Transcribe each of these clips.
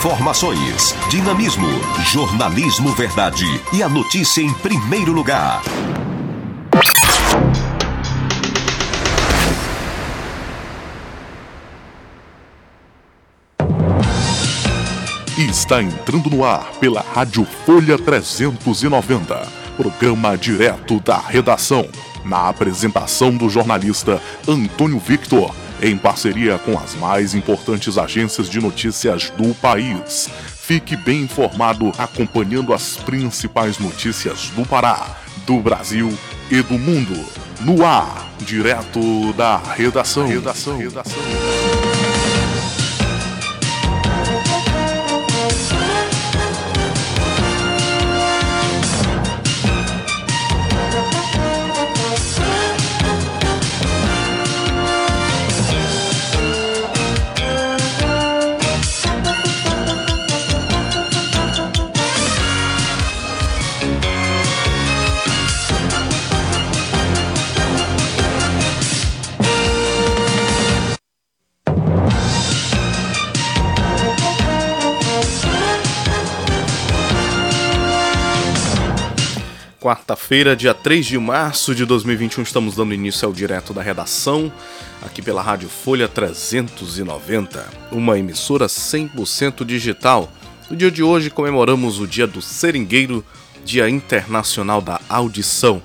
Informações, dinamismo, jornalismo verdade e a notícia em primeiro lugar. Está entrando no ar pela Rádio Folha 390, programa direto da redação, na apresentação do jornalista Antônio Victor em parceria com as mais importantes agências de notícias do país. Fique bem informado acompanhando as principais notícias do Pará, do Brasil e do mundo. No ar, direto da redação. redação. redação. Quarta-feira, dia 3 de março de 2021, estamos dando início ao direto da redação, aqui pela Rádio Folha 390, uma emissora 100% digital. No dia de hoje comemoramos o Dia do Seringueiro, Dia Internacional da Audição,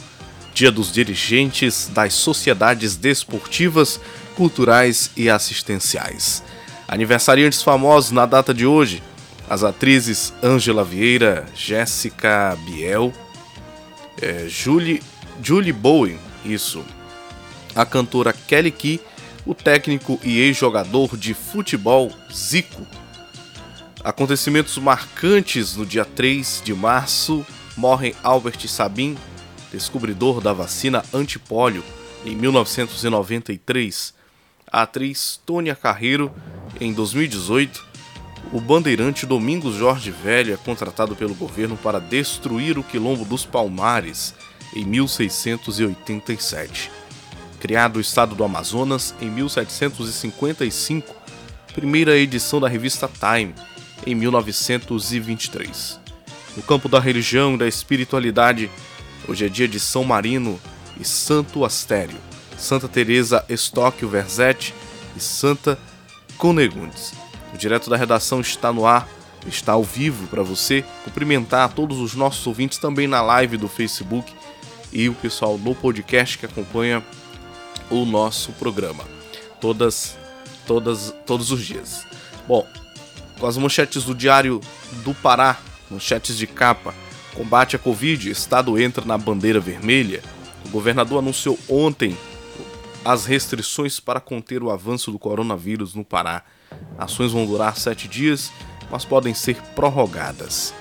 Dia dos Dirigentes das Sociedades Desportivas, Culturais e Assistenciais. Aniversariantes famosos na data de hoje, as atrizes Ângela Vieira, Jéssica Biel, é, Julie, Julie Bowen, isso. A cantora Kelly Key, o técnico e ex-jogador de futebol Zico. Acontecimentos marcantes no dia 3 de março, morre Albert Sabin, descobridor da vacina antipólio, em 1993. A atriz Tônia Carreiro, em 2018, o bandeirante Domingos Jorge Velho é contratado pelo governo para destruir o Quilombo dos Palmares em 1687. Criado o estado do Amazonas em 1755, primeira edição da revista Time em 1923. No campo da religião e da espiritualidade, hoje é dia de São Marino e Santo Astério, Santa Teresa Estóquio Verzetti e Santa Conegundes. O Direto da Redação está no ar, está ao vivo para você. Cumprimentar todos os nossos ouvintes também na live do Facebook e o pessoal no podcast que acompanha o nosso programa. Todas, todas, todos os dias. Bom, com as manchetes do Diário do Pará, manchetes de capa. Combate à Covid, Estado entra na bandeira vermelha. O governador anunciou ontem as restrições para conter o avanço do coronavírus no Pará. Ações vão durar sete dias, mas podem ser prorrogadas.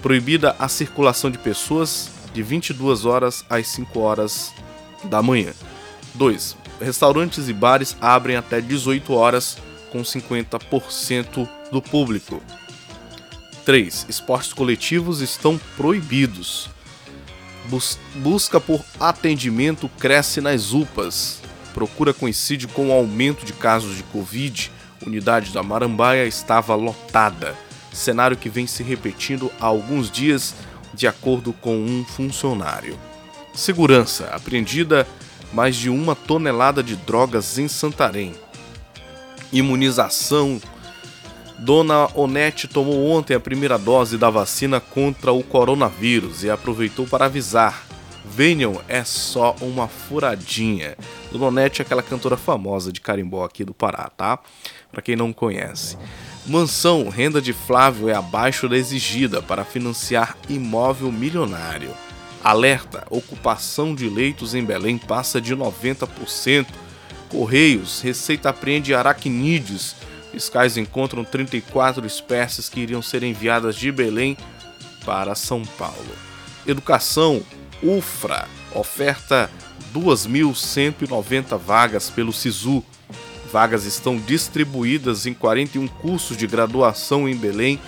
Proibida a circulação de pessoas de 22 horas às 5 horas da manhã. 2. Restaurantes e bares abrem até 18 horas com 50% do público. 3. Esportes coletivos estão proibidos. Bus busca por atendimento cresce nas UPAs. Procura coincide com o aumento de casos de Covid unidade da Marambaia estava lotada, cenário que vem se repetindo há alguns dias, de acordo com um funcionário. Segurança: apreendida mais de uma tonelada de drogas em Santarém. Imunização Dona Onete tomou ontem a primeira dose da vacina contra o coronavírus e aproveitou para avisar: venham, é só uma furadinha. Dona Onete é aquela cantora famosa de carimbó aqui do Pará, tá? Para quem não conhece. Mansão, renda de Flávio é abaixo da exigida para financiar imóvel milionário. Alerta: ocupação de leitos em Belém passa de 90%. Correios, Receita apreende aracnídeos Fiscais encontram 34 espécies que iriam ser enviadas de Belém para São Paulo. Educação, UFRA, oferta 2.190 vagas pelo SISU. Vagas estão distribuídas em 41 cursos de graduação em Belém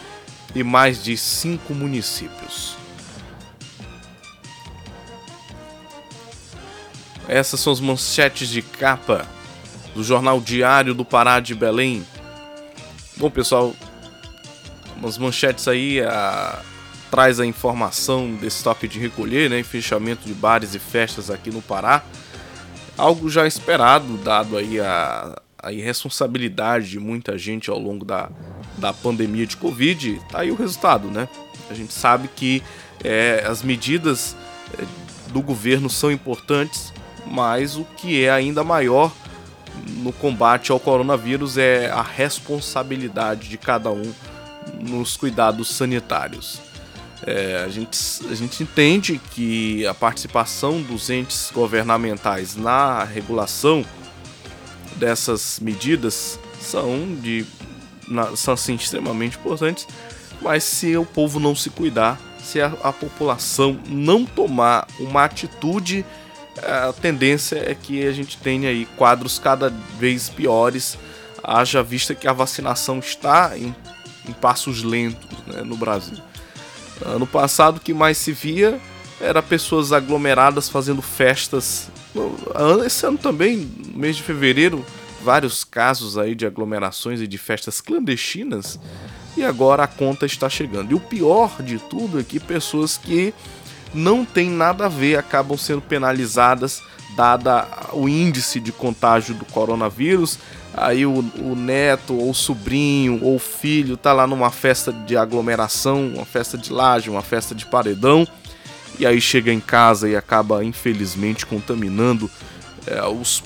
e mais de 5 municípios. Essas são as manchetes de capa do jornal Diário do Pará de Belém, Bom, pessoal, umas manchetes aí a, traz a informação desse toque de recolher, né, fechamento de bares e festas aqui no Pará. Algo já esperado, dado aí a, a irresponsabilidade de muita gente ao longo da, da pandemia de Covid. Tá aí o resultado, né? A gente sabe que é, as medidas é, do governo são importantes, mas o que é ainda maior no combate ao coronavírus é a responsabilidade de cada um nos cuidados sanitários. É, a, gente, a gente entende que a participação dos entes governamentais na regulação dessas medidas são, de, na, são assim, extremamente importantes, mas se o povo não se cuidar, se a, a população não tomar uma atitude a tendência é que a gente tenha aí quadros cada vez piores, haja vista que a vacinação está em, em passos lentos né, no Brasil. Ano passado o que mais se via era pessoas aglomeradas fazendo festas. Esse ano também, mês de fevereiro, vários casos aí de aglomerações e de festas clandestinas. E agora a conta está chegando. E o pior de tudo é que pessoas que não tem nada a ver, acabam sendo penalizadas dada o índice de contágio do coronavírus. Aí o, o neto ou sobrinho ou filho tá lá numa festa de aglomeração, uma festa de laje, uma festa de paredão, e aí chega em casa e acaba infelizmente contaminando é, os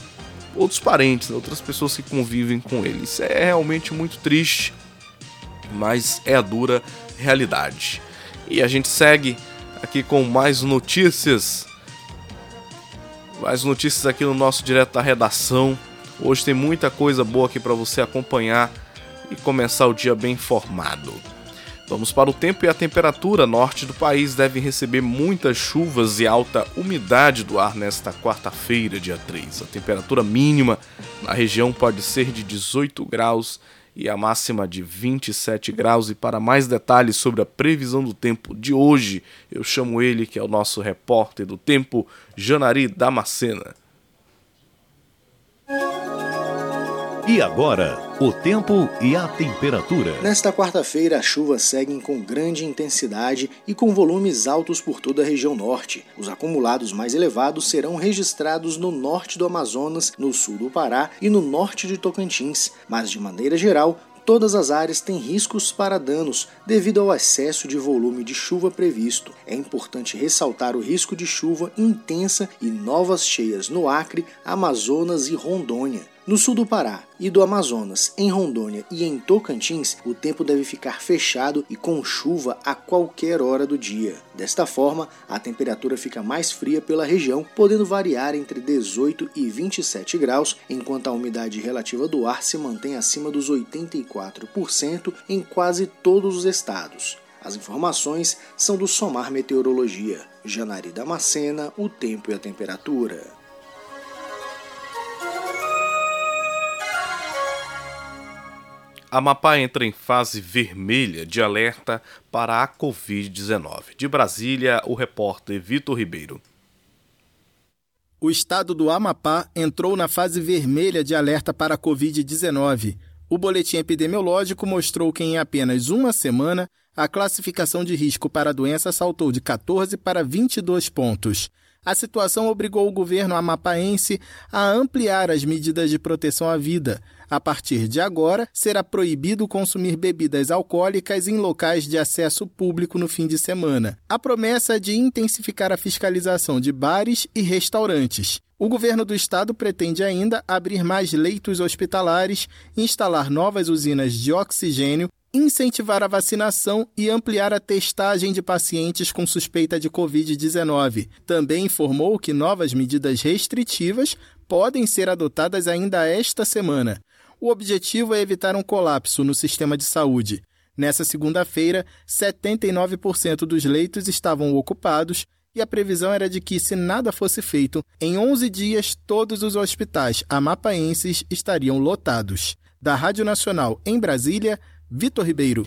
outros parentes, outras pessoas que convivem com ele. Isso é realmente muito triste, mas é a dura realidade. E a gente segue aqui com mais notícias. Mais notícias aqui no nosso direto da redação. Hoje tem muita coisa boa aqui para você acompanhar e começar o dia bem informado. Vamos para o tempo e a temperatura. Norte do país deve receber muitas chuvas e alta umidade do ar nesta quarta-feira, dia 3. A temperatura mínima na região pode ser de 18 graus e a máxima de 27 graus. E para mais detalhes sobre a previsão do tempo de hoje, eu chamo ele, que é o nosso repórter do tempo, Janari Damascena. E agora, o tempo e a temperatura. Nesta quarta-feira, as chuvas seguem com grande intensidade e com volumes altos por toda a região norte. Os acumulados mais elevados serão registrados no norte do Amazonas, no sul do Pará e no norte de Tocantins, mas de maneira geral, todas as áreas têm riscos para danos devido ao excesso de volume de chuva previsto. É importante ressaltar o risco de chuva intensa e novas cheias no Acre, Amazonas e Rondônia. No sul do Pará e do Amazonas, em Rondônia e em Tocantins, o tempo deve ficar fechado e com chuva a qualquer hora do dia. Desta forma, a temperatura fica mais fria pela região, podendo variar entre 18 e 27 graus, enquanto a umidade relativa do ar se mantém acima dos 84% em quase todos os estados. As informações são do Somar Meteorologia. Janari Damascena, o tempo e a temperatura. Amapá entra em fase vermelha de alerta para a Covid-19. De Brasília, o repórter Vitor Ribeiro. O estado do Amapá entrou na fase vermelha de alerta para a Covid-19. O boletim epidemiológico mostrou que em apenas uma semana a classificação de risco para a doença saltou de 14 para 22 pontos. A situação obrigou o governo amapaense a ampliar as medidas de proteção à vida. A partir de agora, será proibido consumir bebidas alcoólicas em locais de acesso público no fim de semana. A promessa é de intensificar a fiscalização de bares e restaurantes. O governo do estado pretende ainda abrir mais leitos hospitalares, instalar novas usinas de oxigênio incentivar a vacinação e ampliar a testagem de pacientes com suspeita de Covid-19. Também informou que novas medidas restritivas podem ser adotadas ainda esta semana. O objetivo é evitar um colapso no sistema de saúde. Nessa segunda-feira, 79% dos leitos estavam ocupados e a previsão era de que, se nada fosse feito, em 11 dias todos os hospitais amapaenses estariam lotados. Da Rádio Nacional em Brasília, Vitor Ribeiro.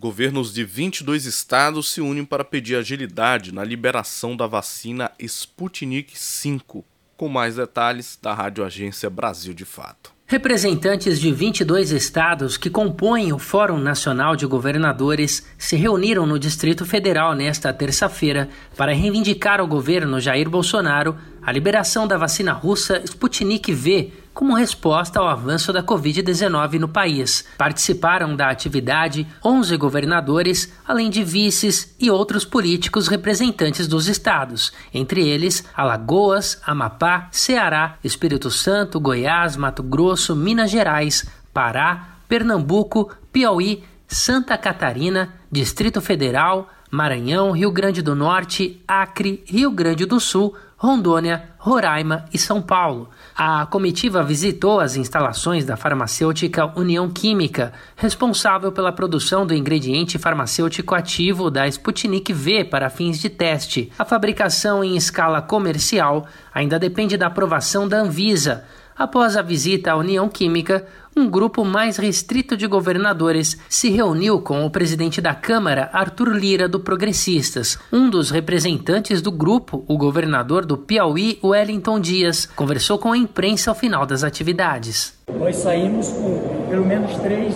Governos de 22 estados se unem para pedir agilidade na liberação da vacina Sputnik V. Com mais detalhes da Rádio Agência Brasil de Fato. Representantes de 22 estados que compõem o Fórum Nacional de Governadores se reuniram no Distrito Federal nesta terça-feira para reivindicar ao governo Jair Bolsonaro a liberação da vacina russa Sputnik V como resposta ao avanço da Covid-19 no país. Participaram da atividade 11 governadores, além de vices e outros políticos representantes dos estados, entre eles Alagoas, Amapá, Ceará, Espírito Santo, Goiás, Mato Grosso, Minas Gerais, Pará, Pernambuco, Piauí, Santa Catarina, Distrito Federal, Maranhão, Rio Grande do Norte, Acre, Rio Grande do Sul, Rondônia, Roraima e São Paulo. A comitiva visitou as instalações da farmacêutica União Química, responsável pela produção do ingrediente farmacêutico ativo da Sputnik V para fins de teste. A fabricação em escala comercial ainda depende da aprovação da Anvisa. Após a visita à União Química, um grupo mais restrito de governadores se reuniu com o presidente da Câmara, Arthur Lira, do Progressistas. Um dos representantes do grupo, o governador do Piauí, Wellington Dias, conversou com a imprensa ao final das atividades. Nós saímos com pelo menos três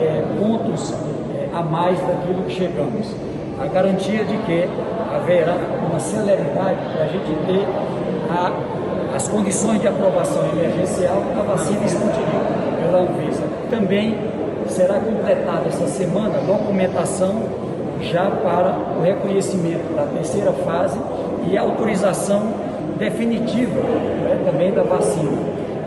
é, pontos é, a mais daquilo que chegamos. A garantia de que haverá uma celeridade para a gente ter a, as condições de aprovação emergencial da vacina Sputnik pela Anvisa. Também será completada essa semana a documentação já para o reconhecimento da terceira fase e a autorização definitiva né, também da vacina.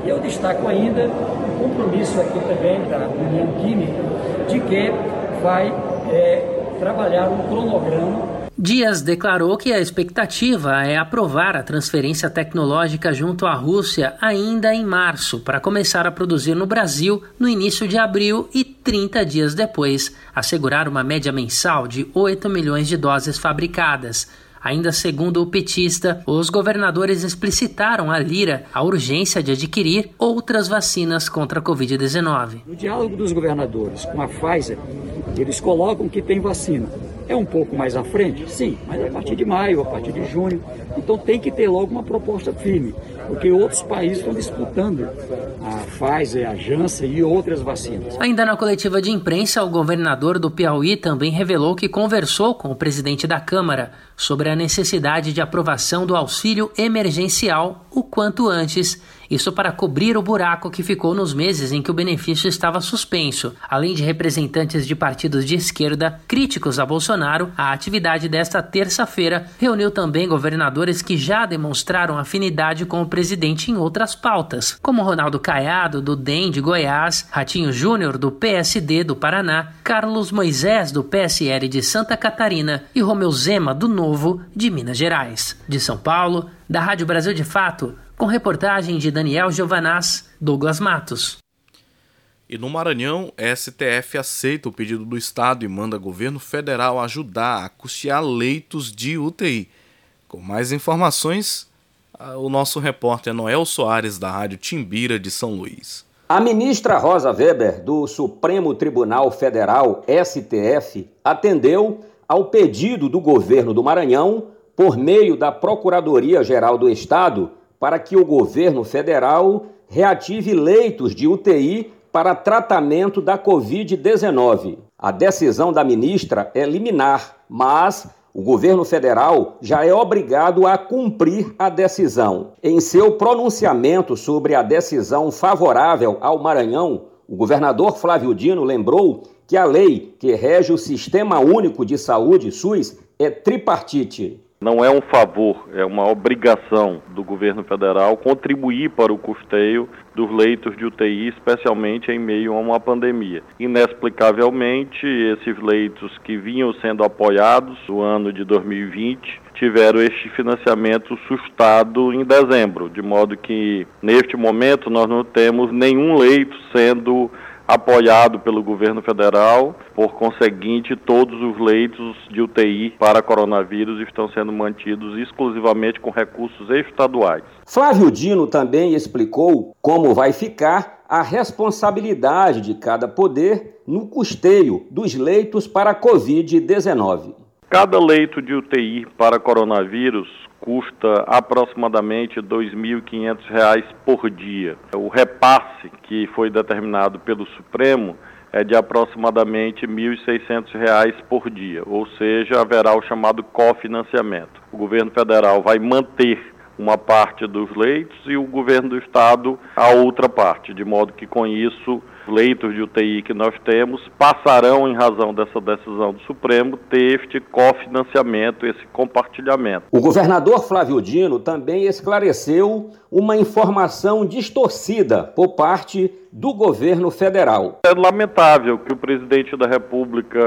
E eu destaco ainda o compromisso aqui também da União Química de que vai é, trabalhar um cronograma Dias declarou que a expectativa é aprovar a transferência tecnológica junto à Rússia ainda em março, para começar a produzir no Brasil no início de abril e 30 dias depois, assegurar uma média mensal de 8 milhões de doses fabricadas. Ainda segundo o petista, os governadores explicitaram à Lira a urgência de adquirir outras vacinas contra a Covid-19. No diálogo dos governadores com a Pfizer, eles colocam que tem vacina é um pouco mais à frente? Sim, mas a partir de maio, a partir de junho. Então tem que ter logo uma proposta firme, porque outros países estão disputando a Pfizer, a Janssen e outras vacinas. Ainda na coletiva de imprensa, o governador do Piauí também revelou que conversou com o presidente da Câmara sobre a necessidade de aprovação do auxílio emergencial o quanto antes isso para cobrir o buraco que ficou nos meses em que o benefício estava suspenso. Além de representantes de partidos de esquerda críticos a Bolsonaro, a atividade desta terça-feira reuniu também governadores que já demonstraram afinidade com o presidente em outras pautas, como Ronaldo Caiado, do DEM de Goiás, Ratinho Júnior, do PSD do Paraná, Carlos Moisés, do PSL de Santa Catarina e Romeu Zema, do Novo, de Minas Gerais. De São Paulo, da Rádio Brasil de Fato, com reportagem de Daniel Giovanaz, Douglas Matos. E no Maranhão, STF aceita o pedido do Estado e manda governo federal ajudar a custear leitos de UTI. Com mais informações, o nosso repórter Noel Soares, da Rádio Timbira de São Luís. A ministra Rosa Weber, do Supremo Tribunal Federal, STF, atendeu ao pedido do governo do Maranhão, por meio da Procuradoria-Geral do Estado, para que o governo federal reative leitos de UTI para tratamento da Covid-19. A decisão da ministra é liminar, mas o governo federal já é obrigado a cumprir a decisão. Em seu pronunciamento sobre a decisão favorável ao Maranhão, o governador Flávio Dino lembrou que a lei que rege o Sistema Único de Saúde, SUS, é tripartite. Não é um favor, é uma obrigação do governo federal contribuir para o custeio dos leitos de UTI, especialmente em meio a uma pandemia. Inexplicavelmente, esses leitos que vinham sendo apoiados no ano de 2020 tiveram este financiamento sustado em dezembro, de modo que neste momento nós não temos nenhum leito sendo apoiado pelo governo federal. Por conseguinte, todos os leitos de UTI para coronavírus estão sendo mantidos exclusivamente com recursos estaduais. Flávio Dino também explicou como vai ficar a responsabilidade de cada poder no custeio dos leitos para a Covid-19. Cada leito de UTI para coronavírus custa aproximadamente R$ 2.500 por dia. O repasse que foi determinado pelo Supremo é de aproximadamente R$ 1.600 por dia, ou seja, haverá o chamado cofinanciamento. O governo federal vai manter uma parte dos leitos e o governo do estado a outra parte, de modo que com isso leitos de UTI que nós temos passarão, em razão dessa decisão do Supremo, ter este cofinanciamento, esse compartilhamento. O governador Flávio Dino também esclareceu uma informação distorcida por parte do governo federal. É lamentável que o presidente da República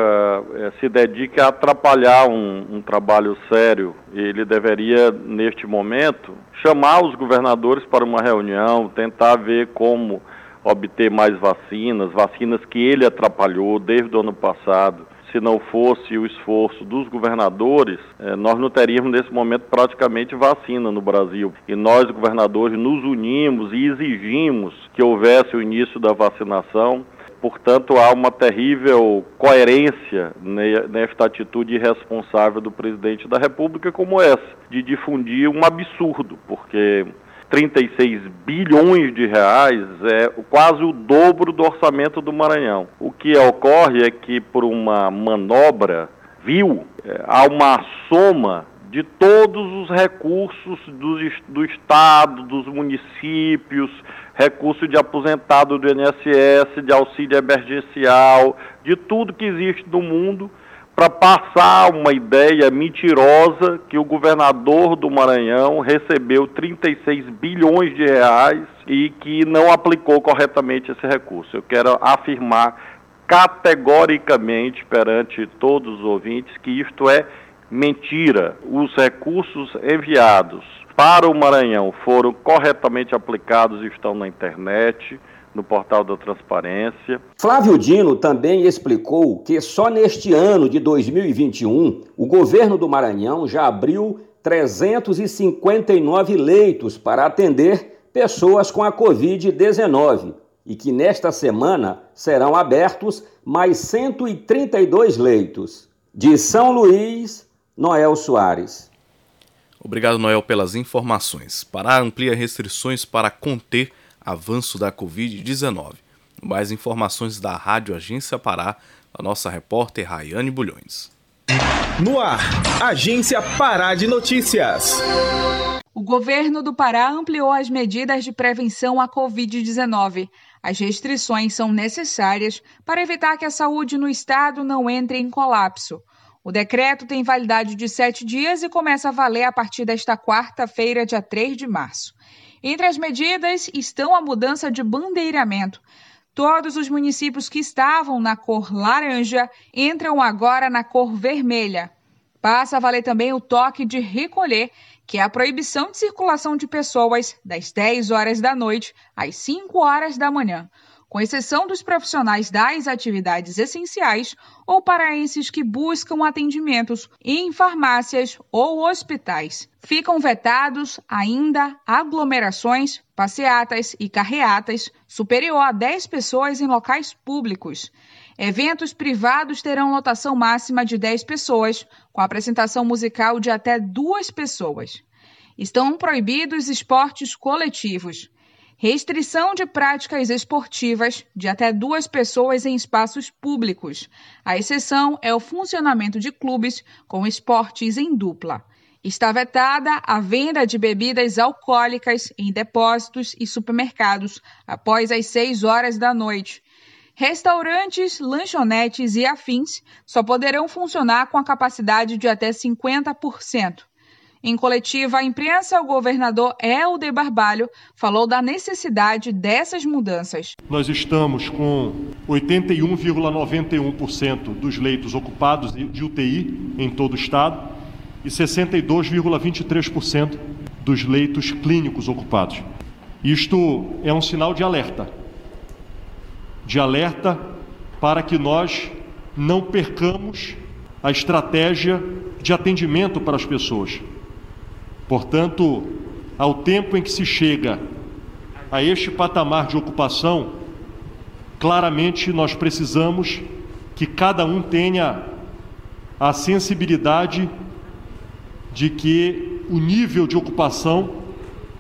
é, se dedique a atrapalhar um, um trabalho sério. Ele deveria, neste momento, chamar os governadores para uma reunião, tentar ver como obter mais vacinas, vacinas que ele atrapalhou desde o ano passado. Se não fosse o esforço dos governadores, eh, nós não teríamos nesse momento praticamente vacina no Brasil. E nós, governadores, nos unimos e exigimos que houvesse o início da vacinação. Portanto, há uma terrível coerência nesta atitude irresponsável do presidente da República, como essa, de difundir um absurdo, porque 36 bilhões de reais é quase o dobro do orçamento do Maranhão. O que ocorre é que, por uma manobra vil, é, há uma soma de todos os recursos do, do Estado, dos municípios, recurso de aposentado do INSS, de auxílio emergencial, de tudo que existe no mundo para passar uma ideia mentirosa que o governador do Maranhão recebeu 36 bilhões de reais e que não aplicou corretamente esse recurso. Eu quero afirmar categoricamente perante todos os ouvintes que isto é mentira. Os recursos enviados para o Maranhão foram corretamente aplicados e estão na internet no portal da transparência. Flávio Dino também explicou que só neste ano de 2021 o governo do Maranhão já abriu 359 leitos para atender pessoas com a Covid-19 e que nesta semana serão abertos mais 132 leitos. De São Luís, Noel Soares. Obrigado, Noel, pelas informações. Pará amplia restrições para conter avanço da Covid-19. Mais informações da Rádio Agência Pará, a nossa repórter Rayane Bulhões. No ar, Agência Pará de Notícias. O governo do Pará ampliou as medidas de prevenção à Covid-19. As restrições são necessárias para evitar que a saúde no estado não entre em colapso. O decreto tem validade de sete dias e começa a valer a partir desta quarta-feira, dia 3 de março. Entre as medidas estão a mudança de bandeiramento. Todos os municípios que estavam na cor laranja entram agora na cor vermelha. Passa a valer também o toque de recolher, que é a proibição de circulação de pessoas das 10 horas da noite às 5 horas da manhã com exceção dos profissionais das atividades essenciais ou paraenses que buscam atendimentos em farmácias ou hospitais. Ficam vetados ainda aglomerações, passeatas e carreatas superior a 10 pessoas em locais públicos. Eventos privados terão lotação máxima de 10 pessoas, com apresentação musical de até duas pessoas. Estão proibidos esportes coletivos. Restrição de práticas esportivas de até duas pessoas em espaços públicos. A exceção é o funcionamento de clubes com esportes em dupla. Está vetada a venda de bebidas alcoólicas em depósitos e supermercados após as 6 horas da noite. Restaurantes, lanchonetes e afins só poderão funcionar com a capacidade de até 50%. Em coletiva à imprensa, o governador Helder Barbalho falou da necessidade dessas mudanças. Nós estamos com 81,91% dos leitos ocupados de UTI em todo o estado e 62,23% dos leitos clínicos ocupados. Isto é um sinal de alerta. De alerta para que nós não percamos a estratégia de atendimento para as pessoas. Portanto, ao tempo em que se chega a este patamar de ocupação, claramente nós precisamos que cada um tenha a sensibilidade de que o nível de ocupação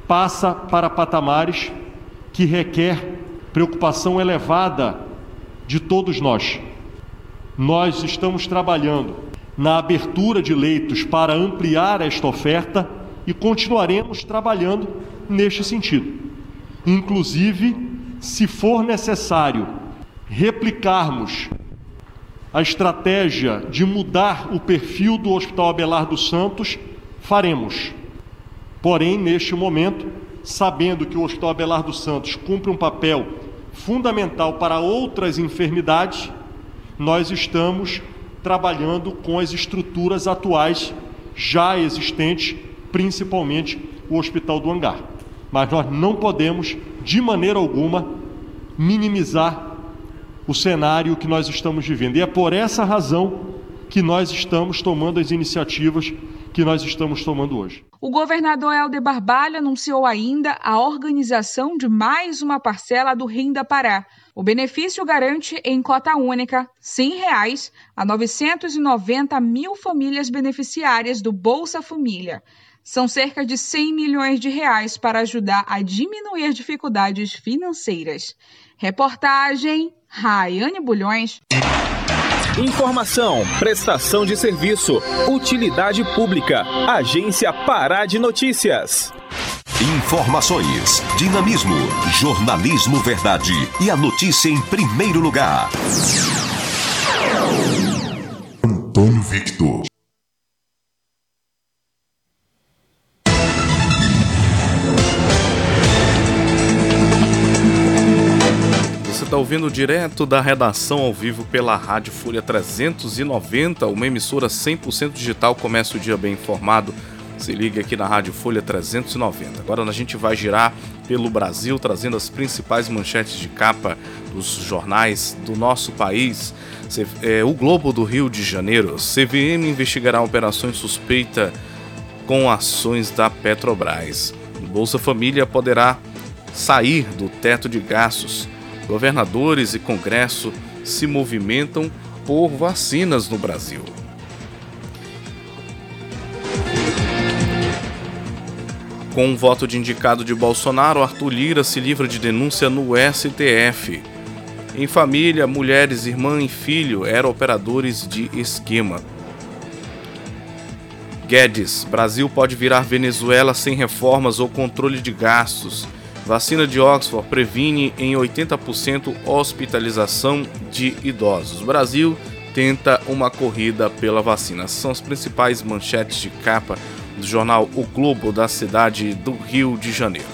passa para patamares que requer preocupação elevada de todos nós. Nós estamos trabalhando na abertura de leitos para ampliar esta oferta e continuaremos trabalhando neste sentido. Inclusive, se for necessário replicarmos a estratégia de mudar o perfil do Hospital Abelardo Santos, faremos. Porém, neste momento, sabendo que o Hospital Abelardo Santos cumpre um papel fundamental para outras enfermidades, nós estamos trabalhando com as estruturas atuais já existentes principalmente o Hospital do Hangar. Mas nós não podemos, de maneira alguma, minimizar o cenário que nós estamos vivendo. E é por essa razão que nós estamos tomando as iniciativas que nós estamos tomando hoje. O governador Helder Barbalho anunciou ainda a organização de mais uma parcela do Renda Pará. O benefício garante em cota única 100 reais a 990 mil famílias beneficiárias do Bolsa Família. São cerca de 100 milhões de reais para ajudar a diminuir dificuldades financeiras. Reportagem Raiane Bulhões. Informação, prestação de serviço, utilidade pública, Agência Pará de Notícias. Informações, dinamismo, jornalismo verdade e a notícia em primeiro lugar. Antônio Victor. Ouvindo direto da redação ao vivo pela Rádio Folha 390, uma emissora 100% digital. Começa o dia bem informado. Se liga aqui na Rádio Folha 390. Agora a gente vai girar pelo Brasil, trazendo as principais manchetes de capa dos jornais do nosso país. É, o Globo do Rio de Janeiro. CVM investigará operações suspeita com ações da Petrobras. Bolsa Família poderá sair do teto de gastos governadores e Congresso se movimentam por vacinas no Brasil. Com um voto de indicado de Bolsonaro, Arthur Lira se livra de denúncia no STF. Em família, mulheres, irmã e filho eram operadores de esquema. Guedes, Brasil pode virar Venezuela sem reformas ou controle de gastos. Vacina de Oxford previne em 80% hospitalização de idosos. Brasil tenta uma corrida pela vacina. São as principais manchetes de capa do jornal O Globo da cidade do Rio de Janeiro.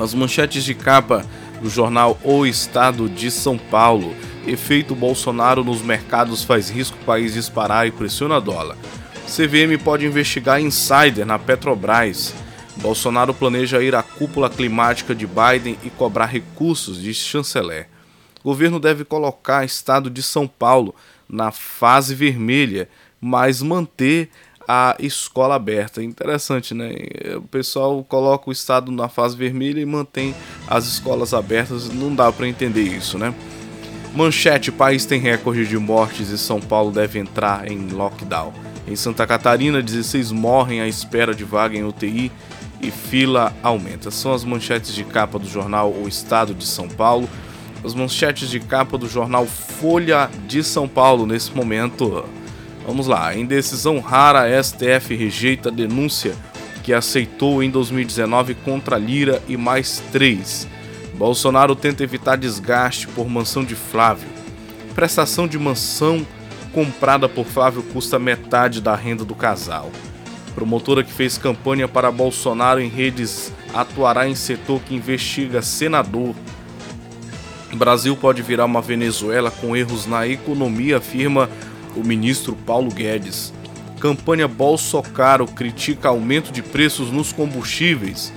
As manchetes de capa do jornal O Estado de São Paulo. Efeito Bolsonaro nos mercados faz risco país disparar e pressiona dólar. CVM pode investigar insider na Petrobras. Bolsonaro planeja ir à cúpula climática de Biden e cobrar recursos, diz chanceler. O governo deve colocar o estado de São Paulo na fase vermelha, mas manter a escola aberta. Interessante, né? O pessoal coloca o estado na fase vermelha e mantém as escolas abertas. Não dá para entender isso, né? Manchete: país tem recorde de mortes e São Paulo deve entrar em lockdown. Em Santa Catarina, 16 morrem à espera de vaga em UTI e fila aumenta. São as manchetes de capa do jornal O Estado de São Paulo. As manchetes de capa do jornal Folha de São Paulo nesse momento. Vamos lá. Em decisão rara, a STF rejeita a denúncia que aceitou em 2019 contra Lira e mais três. Bolsonaro tenta evitar desgaste por mansão de Flávio. Prestação de mansão comprada por Flávio custa metade da renda do casal. Promotora que fez campanha para Bolsonaro em redes atuará em setor que investiga senador. Brasil pode virar uma Venezuela com erros na economia, afirma o ministro Paulo Guedes. Campanha Bolsocaro critica aumento de preços nos combustíveis.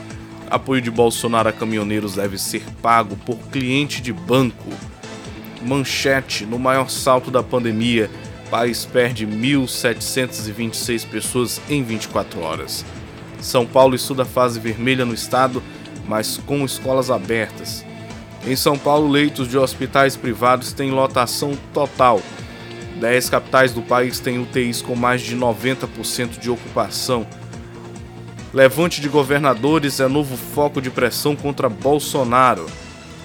Apoio de Bolsonaro a caminhoneiros deve ser pago por cliente de banco. Manchete: no maior salto da pandemia, país perde 1.726 pessoas em 24 horas. São Paulo estuda a fase vermelha no estado, mas com escolas abertas. Em São Paulo, leitos de hospitais privados têm lotação total. Dez capitais do país têm UTIs com mais de 90% de ocupação. Levante de governadores é novo foco de pressão contra Bolsonaro.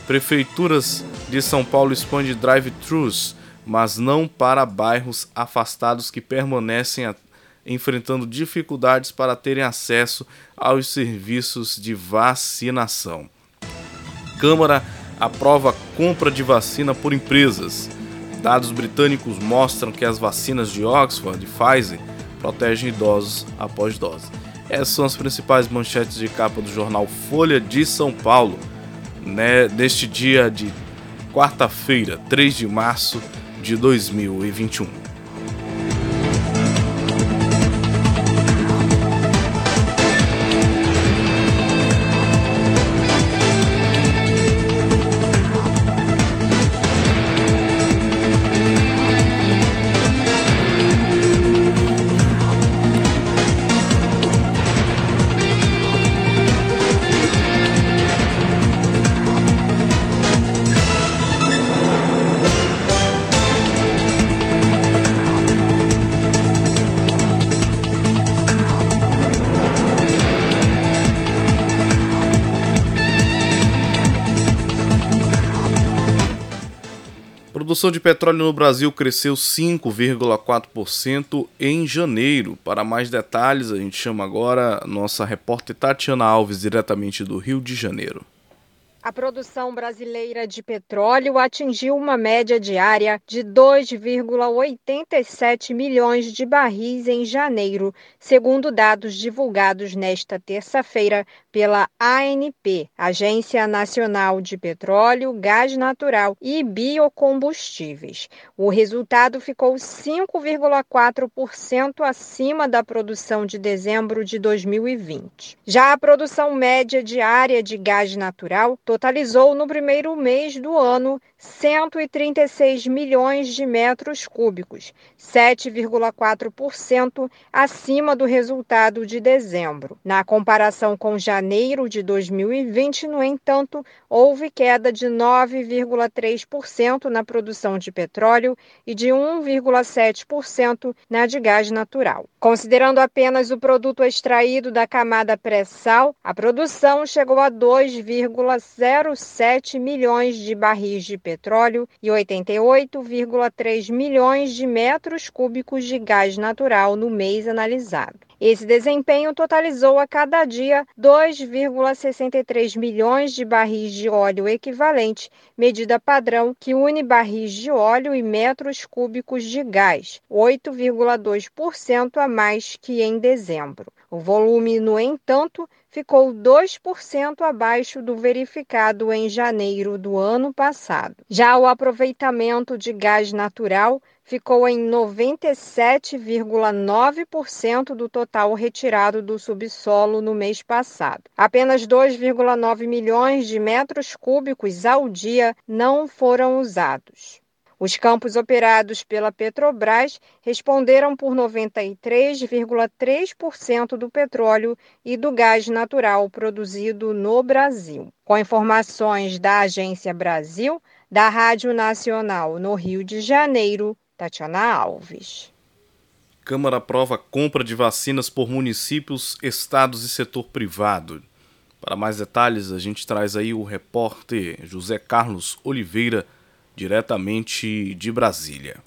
Prefeituras de São Paulo expande drive-thrus mas não para bairros afastados que permanecem a, enfrentando dificuldades para terem acesso aos serviços de vacinação. Câmara aprova compra de vacina por empresas. Dados britânicos mostram que as vacinas de Oxford e Pfizer protegem idosos após dose. Essas são as principais manchetes de capa do jornal Folha de São Paulo, né, neste dia de quarta-feira, 3 de março de 2021. Produção de petróleo no Brasil cresceu 5,4% em janeiro. Para mais detalhes, a gente chama agora nossa repórter Tatiana Alves, diretamente do Rio de Janeiro. A produção brasileira de petróleo atingiu uma média diária de 2,87 milhões de barris em janeiro, segundo dados divulgados nesta terça-feira pela ANP, Agência Nacional de Petróleo, Gás Natural e Biocombustíveis. O resultado ficou 5,4% acima da produção de dezembro de 2020. Já a produção média diária de gás natural totalizou no primeiro mês do ano 136 milhões de metros cúbicos, 7,4% acima do resultado de dezembro. Na comparação com janeiro de 2020, no entanto, houve queda de 9,3% na produção de petróleo e de 1,7% na de gás natural. Considerando apenas o produto extraído da camada pré-sal, a produção chegou a 2,07 milhões de barris de petróleo petróleo e 88,3 milhões de metros cúbicos de gás natural no mês analisado. Esse desempenho totalizou a cada dia 2,63 milhões de barris de óleo equivalente, medida padrão que une barris de óleo e metros cúbicos de gás, 8,2% a mais que em dezembro. O volume, no entanto, ficou 2% abaixo do verificado em janeiro do ano passado. Já o aproveitamento de gás natural ficou em 97,9% do total retirado do subsolo no mês passado. Apenas 2,9 milhões de metros cúbicos ao dia não foram usados. Os campos operados pela Petrobras responderam por 93,3% do petróleo e do gás natural produzido no Brasil. Com informações da Agência Brasil, da Rádio Nacional no Rio de Janeiro, Tatiana Alves. Câmara aprova compra de vacinas por municípios, estados e setor privado. Para mais detalhes, a gente traz aí o repórter José Carlos Oliveira, diretamente de Brasília.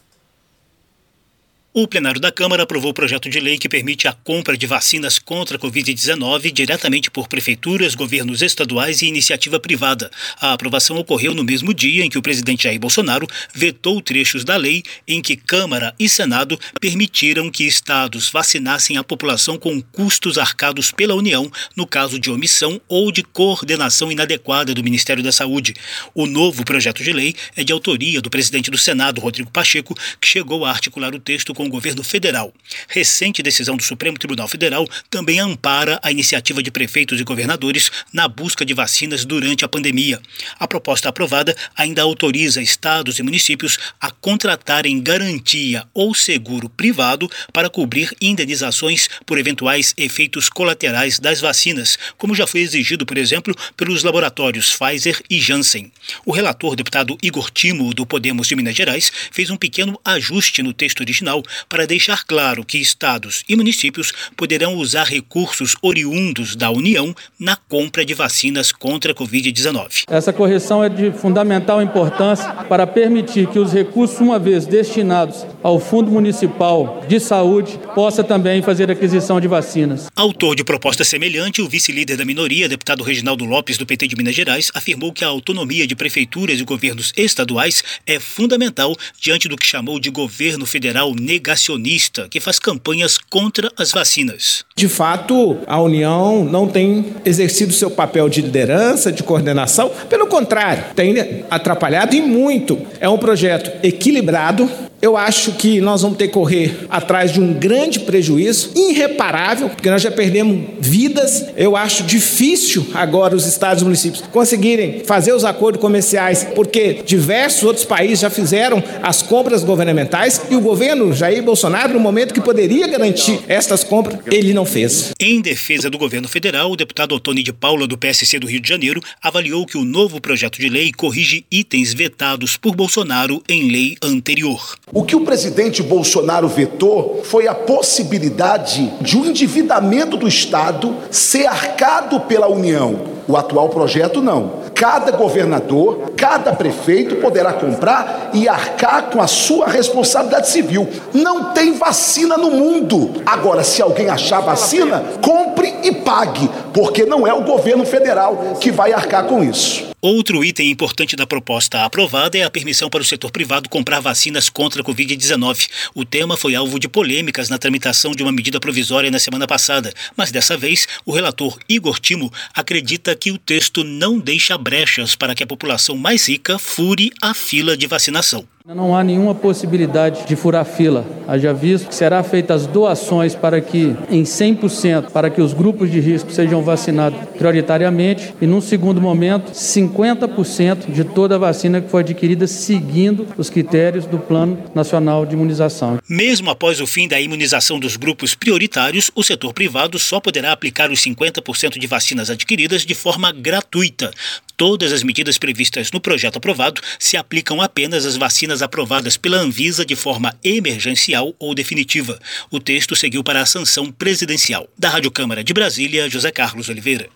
O plenário da Câmara aprovou o projeto de lei que permite a compra de vacinas contra a Covid-19 diretamente por prefeituras, governos estaduais e iniciativa privada. A aprovação ocorreu no mesmo dia em que o presidente Jair Bolsonaro vetou trechos da lei em que Câmara e Senado permitiram que estados vacinassem a população com custos arcados pela União no caso de omissão ou de coordenação inadequada do Ministério da Saúde. O novo projeto de lei é de autoria do presidente do Senado, Rodrigo Pacheco, que chegou a articular o texto com o governo federal. Recente decisão do Supremo Tribunal Federal também ampara a iniciativa de prefeitos e governadores na busca de vacinas durante a pandemia. A proposta aprovada ainda autoriza estados e municípios a contratarem garantia ou seguro privado para cobrir indenizações por eventuais efeitos colaterais das vacinas, como já foi exigido, por exemplo, pelos laboratórios Pfizer e Janssen. O relator, deputado Igor Timo, do Podemos de Minas Gerais, fez um pequeno ajuste no texto original para deixar claro que estados e municípios poderão usar recursos oriundos da União na compra de vacinas contra a Covid-19. Essa correção é de fundamental importância para permitir que os recursos, uma vez destinados ao Fundo Municipal de Saúde, possa também fazer aquisição de vacinas. Autor de proposta semelhante, o vice-líder da minoria, deputado Reginaldo Lopes, do PT de Minas Gerais, afirmou que a autonomia de prefeituras e governos estaduais é fundamental diante do que chamou de governo federal negativo negacionista que faz campanhas contra as vacinas. De fato, a União não tem exercido seu papel de liderança, de coordenação, pelo contrário, tem atrapalhado e muito. É um projeto equilibrado, eu acho que nós vamos ter que correr atrás de um grande prejuízo, irreparável, porque nós já perdemos vidas. Eu acho difícil agora os estados e municípios conseguirem fazer os acordos comerciais, porque diversos outros países já fizeram as compras governamentais e o governo Jair Bolsonaro, no momento que poderia garantir estas compras, ele não fez. Em defesa do governo federal, o deputado Otoni de Paula, do PSC do Rio de Janeiro, avaliou que o novo projeto de lei corrige itens vetados por Bolsonaro em lei anterior. O que o presidente Bolsonaro vetou foi a possibilidade de um endividamento do Estado ser arcado pela União. O atual projeto não. Cada governador, cada prefeito poderá comprar e arcar com a sua responsabilidade civil. Não tem vacina no mundo. Agora, se alguém achar vacina, compre e pague, porque não é o governo federal que vai arcar com isso. Outro item importante da proposta aprovada é a permissão para o setor privado comprar vacinas contra a Covid-19. O tema foi alvo de polêmicas na tramitação de uma medida provisória na semana passada, mas dessa vez o relator Igor Timo acredita que o texto não deixa brechas para que a população mais rica fure a fila de vacinação. Não há nenhuma possibilidade de furar fila. Haja visto que será feitas doações para que, em 100%, para que os grupos de risco sejam vacinados prioritariamente e, num segundo momento, 50% de toda a vacina que foi adquirida seguindo os critérios do Plano Nacional de Imunização. Mesmo após o fim da imunização dos grupos prioritários, o setor privado só poderá aplicar os 50% de vacinas adquiridas de forma gratuita. Todas as medidas previstas no projeto aprovado se aplicam apenas às vacinas aprovadas pela Anvisa de forma emergencial ou definitiva. O texto seguiu para a sanção presidencial. Da Rádio Câmara de Brasília, José Carlos Oliveira.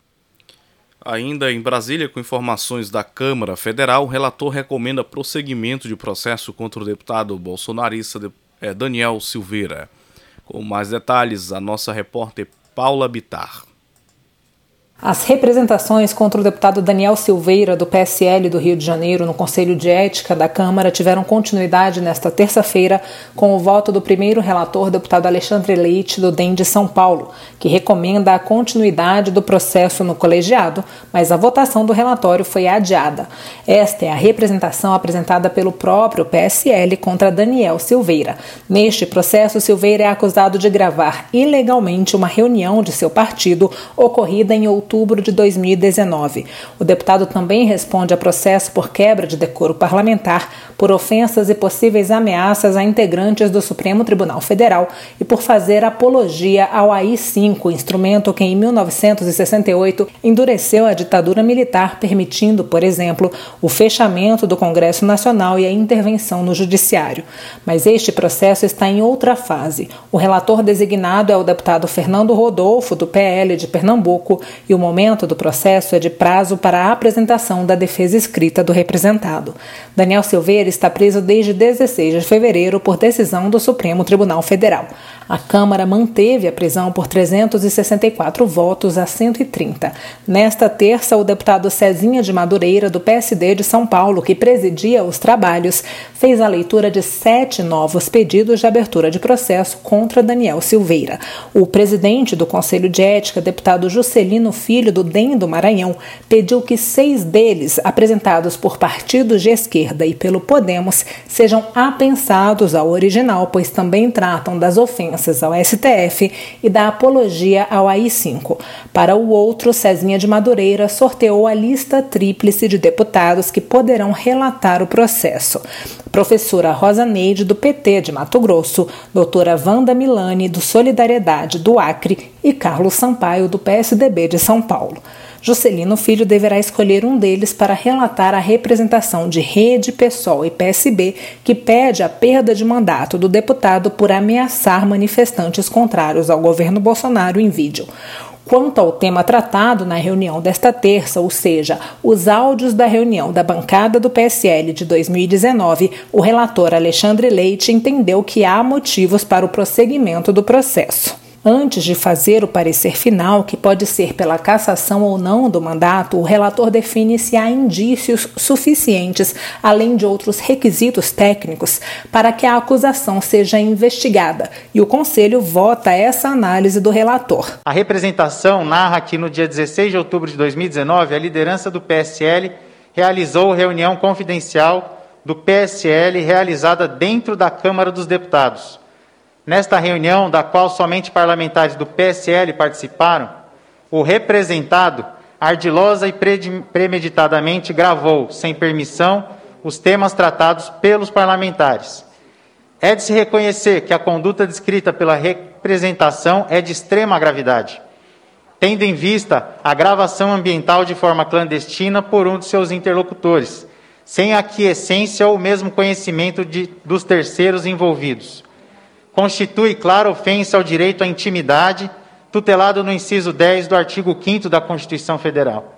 Ainda em Brasília, com informações da Câmara Federal, o relator recomenda prosseguimento de processo contra o deputado bolsonarista eh, Daniel Silveira. Com mais detalhes, a nossa repórter Paula Bitar. As representações contra o deputado Daniel Silveira, do PSL do Rio de Janeiro, no Conselho de Ética da Câmara, tiveram continuidade nesta terça-feira com o voto do primeiro relator, deputado Alexandre Leite, do DEM de São Paulo, que recomenda a continuidade do processo no colegiado, mas a votação do relatório foi adiada. Esta é a representação apresentada pelo próprio PSL contra Daniel Silveira. Neste processo, Silveira é acusado de gravar ilegalmente uma reunião de seu partido ocorrida em outubro outubro de 2019. O deputado também responde a processo por quebra de decoro parlamentar, por ofensas e possíveis ameaças a integrantes do Supremo Tribunal Federal e por fazer apologia ao AI-5, instrumento que em 1968 endureceu a ditadura militar, permitindo, por exemplo, o fechamento do Congresso Nacional e a intervenção no Judiciário. Mas este processo está em outra fase. O relator designado é o deputado Fernando Rodolfo, do PL de Pernambuco, e o momento do processo é de prazo para a apresentação da defesa escrita do representado. Daniel Silveira está preso desde 16 de fevereiro por decisão do Supremo Tribunal Federal. A Câmara manteve a prisão por 364 votos a 130. Nesta terça, o deputado Cezinha de Madureira, do PSD de São Paulo, que presidia os trabalhos, fez a leitura de sete novos pedidos de abertura de processo contra Daniel Silveira. O presidente do Conselho de Ética, deputado Juscelino Filho, do DEM do Maranhão, pediu que seis deles, apresentados por partidos de esquerda e pelo Podemos, sejam apensados ao original, pois também tratam das ofensas ofensas ao STF e da apologia ao AI-5. Para o outro, Cezinha de Madureira sorteou a lista tríplice de deputados que poderão relatar o processo. Professora Rosa Neide, do PT de Mato Grosso, doutora Wanda Milani, do Solidariedade do Acre e Carlos Sampaio, do PSDB de São Paulo. Juscelino Filho deverá escolher um deles para relatar a representação de Rede, PSOL e PSB, que pede a perda de mandato do deputado por ameaçar manifestantes contrários ao governo Bolsonaro em vídeo. Quanto ao tema tratado na reunião desta terça, ou seja, os áudios da reunião da bancada do PSL de 2019, o relator Alexandre Leite entendeu que há motivos para o prosseguimento do processo. Antes de fazer o parecer final, que pode ser pela cassação ou não do mandato, o relator define se há indícios suficientes, além de outros requisitos técnicos, para que a acusação seja investigada, e o Conselho vota essa análise do relator. A representação narra que no dia 16 de outubro de 2019, a liderança do PSL realizou reunião confidencial do PSL realizada dentro da Câmara dos Deputados Nesta reunião, da qual somente parlamentares do PSL participaram, o representado ardilosa e premeditadamente gravou, sem permissão, os temas tratados pelos parlamentares. É de se reconhecer que a conduta descrita pela representação é de extrema gravidade, tendo em vista a gravação ambiental de forma clandestina por um de seus interlocutores, sem aquiescência ou mesmo conhecimento de, dos terceiros envolvidos constitui clara ofensa ao direito à intimidade, tutelado no inciso 10 do artigo 5 da Constituição Federal.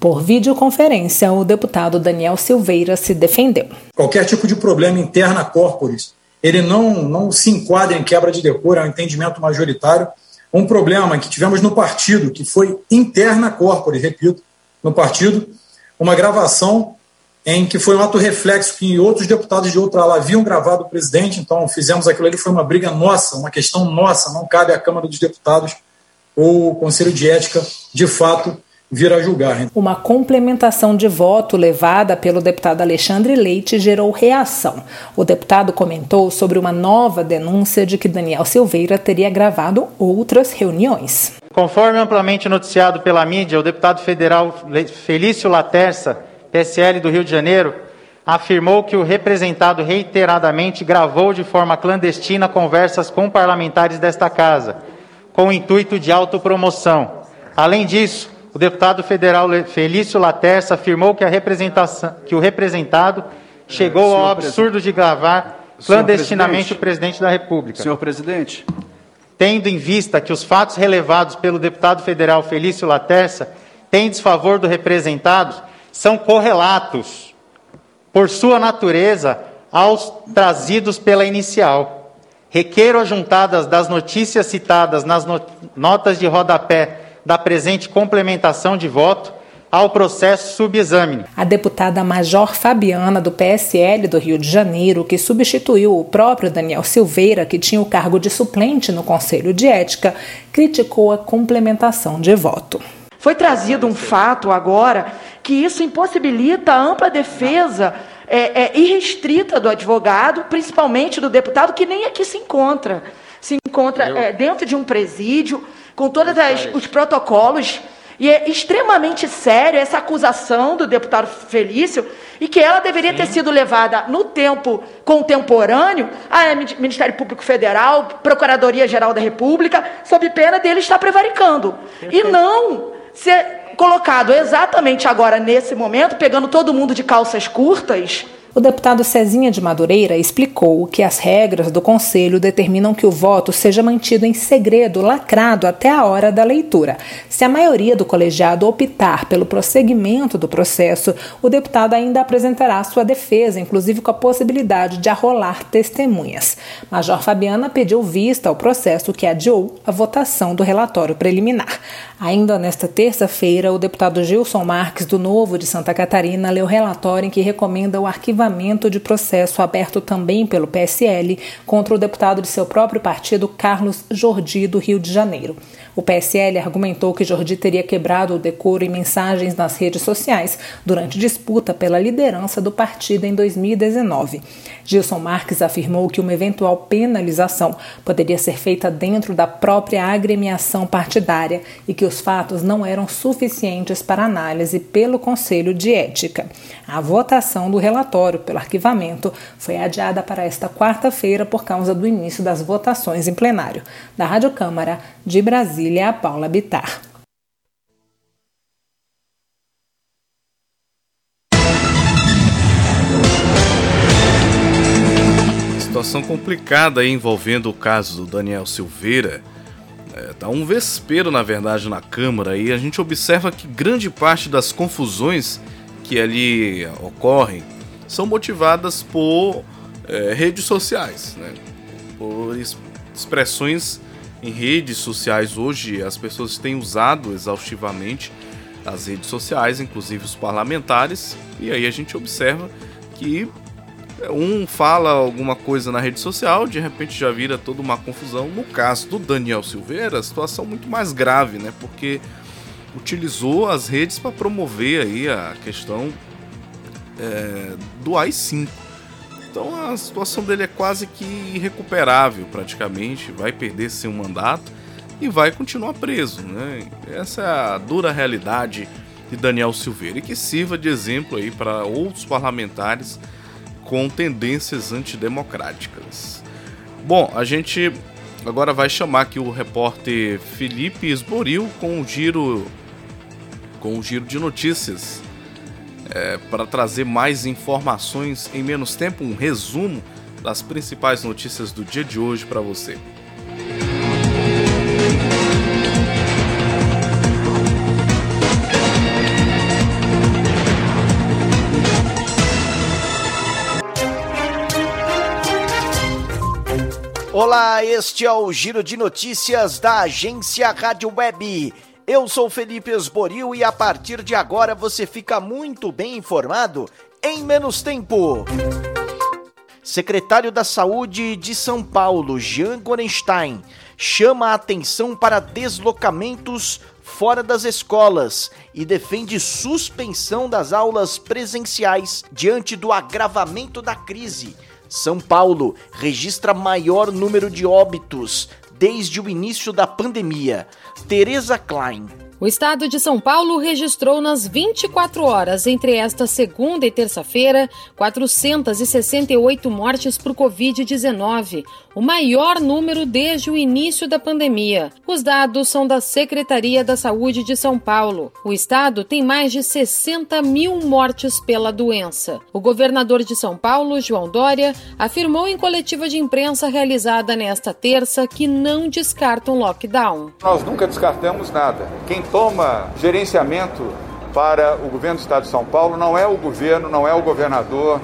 Por videoconferência, o deputado Daniel Silveira se defendeu. Qualquer tipo de problema interna corporis, ele não, não se enquadra em quebra de decoro, é um entendimento majoritário. Um problema que tivemos no partido, que foi interna corporis, repito, no partido, uma gravação em que foi um ato reflexo que outros deputados de outra ala haviam gravado o presidente, então fizemos aquilo ali, foi uma briga nossa, uma questão nossa, não cabe à Câmara dos Deputados ou o Conselho de Ética, de fato, vir a julgar. Uma complementação de voto levada pelo deputado Alexandre Leite gerou reação. O deputado comentou sobre uma nova denúncia de que Daniel Silveira teria gravado outras reuniões. Conforme amplamente noticiado pela mídia, o deputado federal Felício Laterça PSL do Rio de Janeiro, afirmou que o representado reiteradamente gravou de forma clandestina conversas com parlamentares desta casa, com o intuito de autopromoção. Além disso, o deputado federal Felício Laterça afirmou que, a representação, que o representado chegou ao absurdo de gravar clandestinamente o presidente da República. Senhor presidente. Tendo em vista que os fatos relevados pelo deputado federal Felício Laterça têm desfavor do representado, são correlatos, por sua natureza, aos trazidos pela inicial. Requeiro as juntadas das notícias citadas nas notas de rodapé da presente complementação de voto ao processo subexame. A deputada Major Fabiana, do PSL do Rio de Janeiro, que substituiu o próprio Daniel Silveira, que tinha o cargo de suplente no Conselho de Ética, criticou a complementação de voto. Foi trazido um fato agora que isso impossibilita a ampla defesa é, é, irrestrita do advogado, principalmente do deputado, que nem aqui se encontra. Se encontra é, dentro de um presídio, com todos os protocolos E é extremamente sério essa acusação do deputado Felício e que ela deveria Sim. ter sido levada no tempo contemporâneo ao Ministério Público Federal, Procuradoria-Geral da República, sob pena dele estar prevaricando. Perfeito. E não ser colocado exatamente agora, nesse momento, pegando todo mundo de calças curtas o deputado Cezinha de Madureira explicou que as regras do Conselho determinam que o voto seja mantido em segredo, lacrado até a hora da leitura. Se a maioria do colegiado optar pelo prosseguimento do processo, o deputado ainda apresentará sua defesa, inclusive com a possibilidade de arrolar testemunhas. Major Fabiana pediu vista ao processo que adiou a votação do relatório preliminar. Ainda nesta terça-feira, o deputado Gilson Marques, do Novo de Santa Catarina, leu relatório em que recomenda o arquivamento de processo aberto também pelo PSL contra o deputado de seu próprio partido, Carlos Jordi, do Rio de Janeiro. O PSL argumentou que Jordi teria quebrado o decoro em mensagens nas redes sociais durante disputa pela liderança do partido em 2019. Gilson Marques afirmou que uma eventual penalização poderia ser feita dentro da própria agremiação partidária e que os fatos não eram suficientes para análise pelo Conselho de Ética. A votação do relatório pelo arquivamento foi adiada para esta quarta-feira por causa do início das votações em plenário. Da Rádio Câmara de Brasília, a Paula Bitar. Situação complicada envolvendo o caso do Daniel Silveira. É, tá um vespeiro, na verdade, na Câmara e a gente observa que grande parte das confusões que ali ocorrem são motivadas por é, redes sociais, né? por expressões em redes sociais. Hoje as pessoas têm usado exaustivamente as redes sociais, inclusive os parlamentares, e aí a gente observa que um fala alguma coisa na rede social, de repente já vira toda uma confusão. No caso do Daniel Silveira, a situação é muito mais grave, né? Porque utilizou as redes para promover aí a questão é, do AI-5. Então a situação dele é quase que irrecuperável, praticamente. Vai perder seu mandato e vai continuar preso, né? Essa é a dura realidade de Daniel Silveira e que sirva de exemplo aí para outros parlamentares com tendências antidemocráticas. Bom, a gente agora vai chamar aqui o repórter Felipe Esboril com o giro com o giro de notícias é, para trazer mais informações em menos tempo, um resumo das principais notícias do dia de hoje para você. Olá, este é o Giro de Notícias da agência Rádio Web. Eu sou Felipe Esboril e a partir de agora você fica muito bem informado em menos tempo. Secretário da Saúde de São Paulo, Jean Gorenstein, chama a atenção para deslocamentos fora das escolas e defende suspensão das aulas presenciais diante do agravamento da crise são Paulo registra maior número de óbitos desde o início da pandemia. Teresa Klein, o estado de São Paulo registrou nas 24 horas entre esta segunda e terça-feira 468 mortes por Covid-19, o maior número desde o início da pandemia. Os dados são da Secretaria da Saúde de São Paulo. O estado tem mais de 60 mil mortes pela doença. O governador de São Paulo, João Dória, afirmou em coletiva de imprensa realizada nesta terça que não descarta um lockdown. Nós nunca descartamos nada. Quem toma gerenciamento para o governo do Estado de São Paulo não é o governo, não é o governador,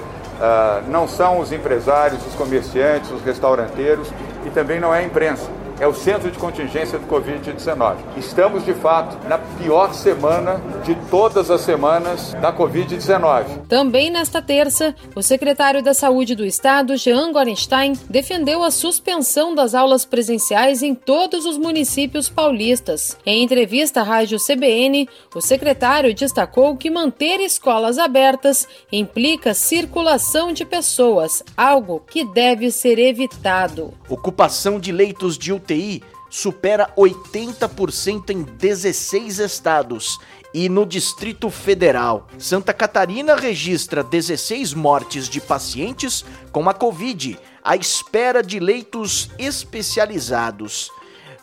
não são os empresários, os comerciantes, os restauranteiros e também não é a imprensa é o centro de contingência do Covid-19. Estamos, de fato, na pior semana de todas as semanas da Covid-19. Também nesta terça, o secretário da Saúde do Estado, Jean Gorenstein, defendeu a suspensão das aulas presenciais em todos os municípios paulistas. Em entrevista à rádio CBN, o secretário destacou que manter escolas abertas implica circulação de pessoas, algo que deve ser evitado. Ocupação de leitos de UTI UTI supera 80% em 16 estados e no Distrito Federal. Santa Catarina registra 16 mortes de pacientes com a Covid, à espera de leitos especializados.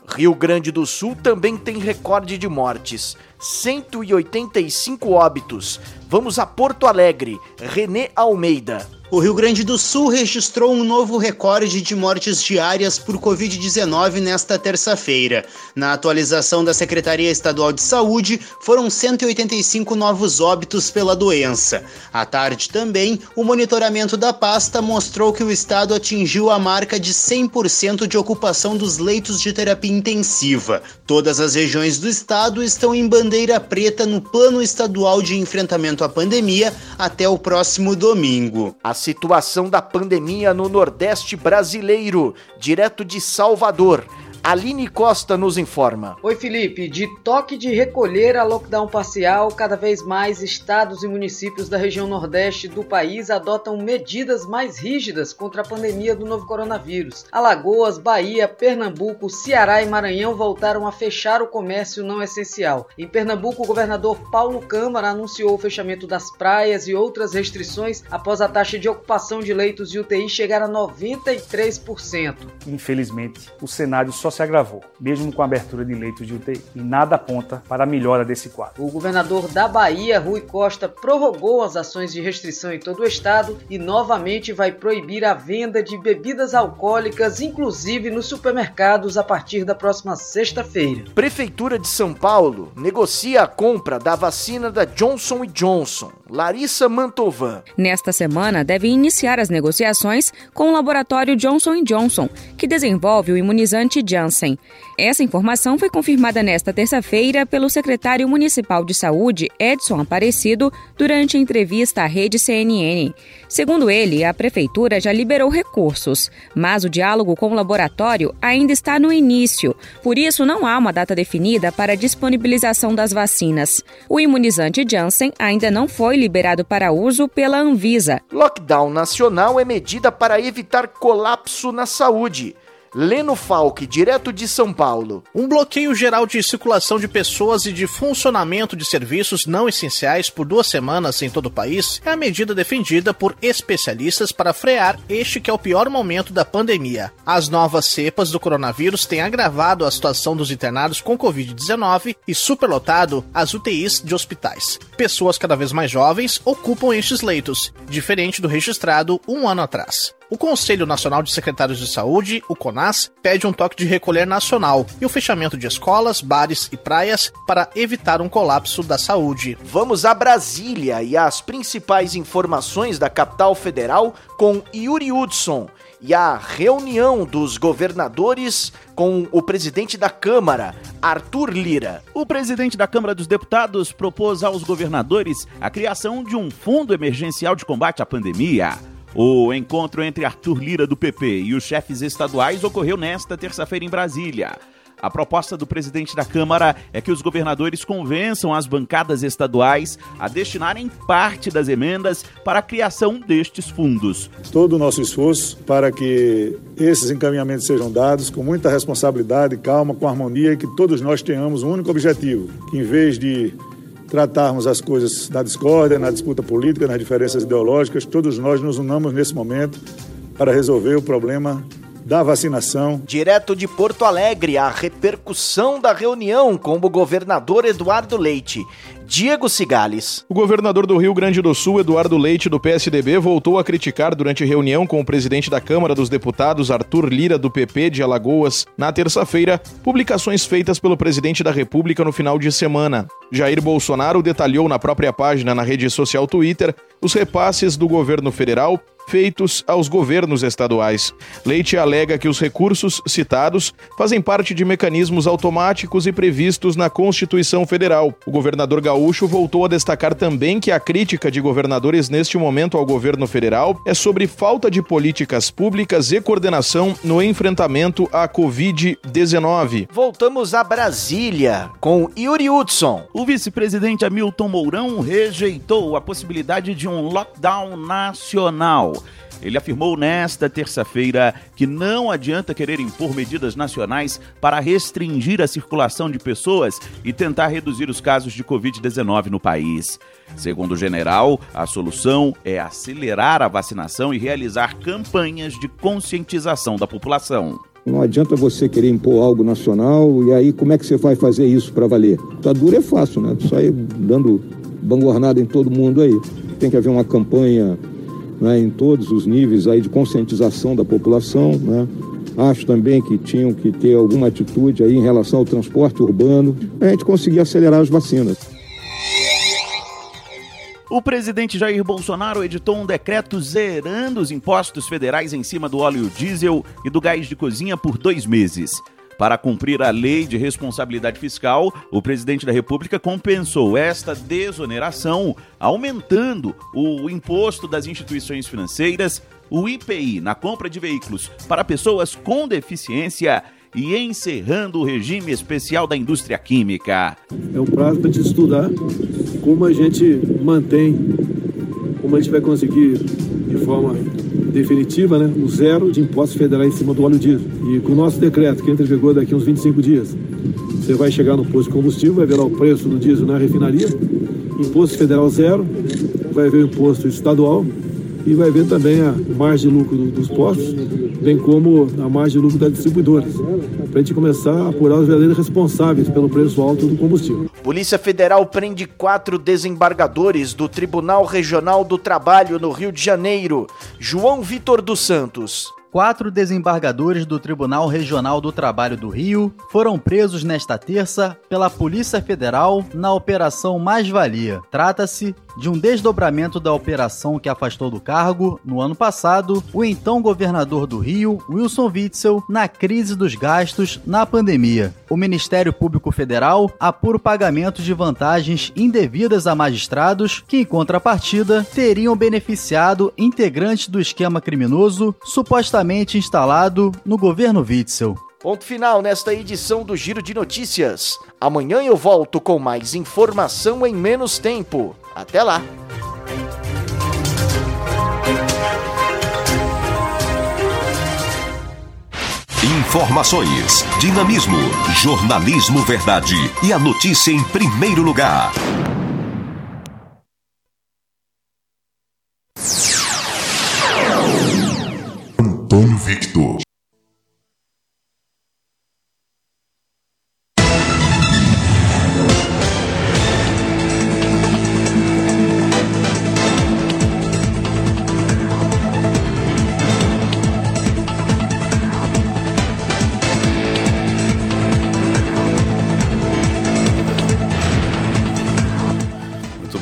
Rio Grande do Sul também tem recorde de mortes, 185 óbitos. Vamos a Porto Alegre, Renê Almeida. O Rio Grande do Sul registrou um novo recorde de mortes diárias por Covid-19 nesta terça-feira. Na atualização da Secretaria Estadual de Saúde, foram 185 novos óbitos pela doença. À tarde também, o monitoramento da pasta mostrou que o estado atingiu a marca de 100% de ocupação dos leitos de terapia intensiva. Todas as regiões do estado estão em bandeira preta no Plano Estadual de Enfrentamento à Pandemia até o próximo domingo. A situação da pandemia no Nordeste brasileiro, direto de Salvador. Aline Costa nos informa. Oi, Felipe. De toque de recolher a lockdown parcial, cada vez mais estados e municípios da região nordeste do país adotam medidas mais rígidas contra a pandemia do novo coronavírus. Alagoas, Bahia, Pernambuco, Ceará e Maranhão voltaram a fechar o comércio não essencial. Em Pernambuco, o governador Paulo Câmara anunciou o fechamento das praias e outras restrições após a taxa de ocupação de leitos de UTI chegar a 93%. Infelizmente, o cenário só se agravou, mesmo com a abertura de leitos de UTI, e nada aponta para a melhora desse quadro. O governador da Bahia, Rui Costa, prorrogou as ações de restrição em todo o estado e novamente vai proibir a venda de bebidas alcoólicas, inclusive nos supermercados, a partir da próxima sexta-feira. Prefeitura de São Paulo negocia a compra da vacina da Johnson Johnson. Larissa Mantovan. Nesta semana, devem iniciar as negociações com o laboratório Johnson Johnson, que desenvolve o imunizante Janssen. Essa informação foi confirmada nesta terça-feira pelo secretário municipal de saúde, Edson Aparecido, durante a entrevista à rede CNN. Segundo ele, a prefeitura já liberou recursos, mas o diálogo com o laboratório ainda está no início, por isso não há uma data definida para a disponibilização das vacinas. O imunizante Janssen ainda não foi liberado para uso pela Anvisa. Lockdown nacional é medida para evitar colapso na saúde. Leno Falck, direto de São Paulo. Um bloqueio geral de circulação de pessoas e de funcionamento de serviços não essenciais por duas semanas em todo o país é a medida defendida por especialistas para frear este que é o pior momento da pandemia. As novas cepas do coronavírus têm agravado a situação dos internados com Covid-19 e superlotado as UTIs de hospitais. Pessoas cada vez mais jovens ocupam estes leitos, diferente do registrado um ano atrás. O Conselho Nacional de Secretários de Saúde, o CONAS, pede um toque de recolher nacional e o fechamento de escolas, bares e praias para evitar um colapso da saúde. Vamos a Brasília e as principais informações da capital federal com Yuri Hudson e a reunião dos governadores com o presidente da Câmara, Arthur Lira. O presidente da Câmara dos Deputados propôs aos governadores a criação de um fundo emergencial de combate à pandemia. O encontro entre Arthur Lira do PP e os chefes estaduais ocorreu nesta terça-feira em Brasília. A proposta do presidente da Câmara é que os governadores convençam as bancadas estaduais a destinarem parte das emendas para a criação destes fundos. Todo o nosso esforço para que esses encaminhamentos sejam dados com muita responsabilidade, calma, com harmonia e que todos nós tenhamos um único objetivo, que em vez de tratarmos as coisas na discórdia, na disputa política, nas diferenças ideológicas, todos nós nos unamos nesse momento para resolver o problema da vacinação. Direto de Porto Alegre, a repercussão da reunião com o governador Eduardo Leite. Diego Cigales. O governador do Rio Grande do Sul, Eduardo Leite, do PSDB, voltou a criticar durante reunião com o presidente da Câmara dos Deputados, Arthur Lira, do PP de Alagoas, na terça-feira, publicações feitas pelo presidente da República no final de semana. Jair Bolsonaro detalhou na própria página na rede social Twitter os repasses do governo federal feitos aos governos estaduais. Leite alega que os recursos citados fazem parte de mecanismos automáticos e previstos na Constituição Federal. O governador gaúcho voltou a destacar também que a crítica de governadores neste momento ao governo federal é sobre falta de políticas públicas e coordenação no enfrentamento à Covid-19. Voltamos a Brasília com Yuri Hudson. O vice-presidente Hamilton Mourão rejeitou a possibilidade de um lockdown nacional. Ele afirmou nesta terça-feira que não adianta querer impor medidas nacionais para restringir a circulação de pessoas e tentar reduzir os casos de Covid-19 no país. Segundo o general, a solução é acelerar a vacinação e realizar campanhas de conscientização da população. Não adianta você querer impor algo nacional e aí como é que você vai fazer isso para valer? Tá duro é fácil, né? Sair dando bangornada em todo mundo aí. Tem que haver uma campanha né, em todos os níveis aí de conscientização da população, né? Acho também que tinham que ter alguma atitude aí em relação ao transporte urbano, a gente conseguir acelerar as vacinas. O presidente Jair Bolsonaro editou um decreto zerando os impostos federais em cima do óleo diesel e do gás de cozinha por dois meses. Para cumprir a lei de responsabilidade fiscal, o presidente da República compensou esta desoneração, aumentando o imposto das instituições financeiras, o IPI na compra de veículos para pessoas com deficiência e encerrando o regime especial da indústria química. É um prazo para gente estudar como a gente mantém, como a gente vai conseguir de forma definitiva, né, o zero de impostos federais em cima do óleo diesel. E com o nosso decreto, que entra em vigor daqui a uns 25 dias, você vai chegar no posto de combustível, vai ver lá o preço do diesel na refinaria, imposto federal zero, vai ver o imposto estadual e vai ver também a margem de lucro dos postos, bem como a margem de lucro das distribuidoras, para a gente começar a apurar os verdadeiros responsáveis pelo preço alto do combustível. Polícia Federal prende quatro desembargadores do Tribunal Regional do Trabalho no Rio de Janeiro. João Vitor dos Santos. Quatro desembargadores do Tribunal Regional do Trabalho do Rio foram presos nesta terça pela Polícia Federal na Operação Mais Valia. Trata-se de um desdobramento da operação que afastou do cargo, no ano passado, o então governador do Rio, Wilson Witzel, na crise dos gastos na pandemia. O Ministério Público Federal apura o pagamento de vantagens indevidas a magistrados que, em contrapartida, teriam beneficiado integrantes do esquema criminoso supostamente instalado no governo Witzel. Ponto final nesta edição do Giro de Notícias. Amanhã eu volto com mais informação em menos tempo. Até lá! Informações, dinamismo, jornalismo verdade e a notícia em primeiro lugar. Antônio Victor.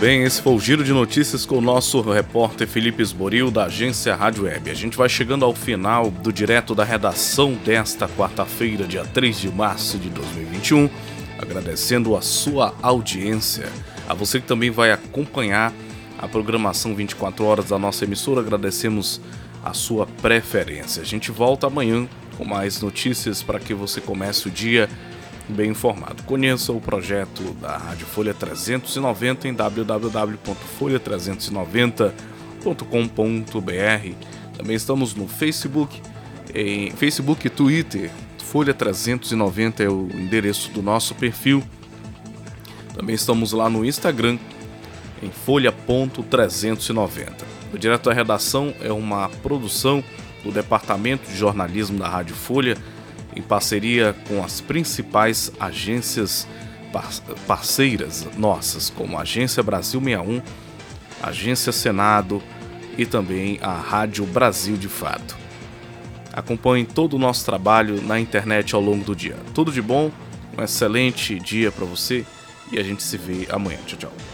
Bem, esse foi o Giro de Notícias com o nosso repórter Felipe Esboril, da agência Rádio Web. A gente vai chegando ao final do direto da redação desta quarta-feira, dia 3 de março de 2021, agradecendo a sua audiência. A você que também vai acompanhar a programação 24 horas da nossa emissora, agradecemos a sua preferência. A gente volta amanhã com mais notícias para que você comece o dia bem informado. Conheça o projeto da Rádio Folha 390 em www.folha390.com.br. Também estamos no Facebook, em Facebook e Twitter. Folha 390 é o endereço do nosso perfil. Também estamos lá no Instagram, em folha.390. O Direto à Redação é uma produção do Departamento de Jornalismo da Rádio Folha em parceria com as principais agências parceiras nossas, como a Agência Brasil 61, Agência Senado e também a Rádio Brasil de Fato. Acompanhe todo o nosso trabalho na internet ao longo do dia. Tudo de bom, um excelente dia para você e a gente se vê amanhã. Tchau, tchau.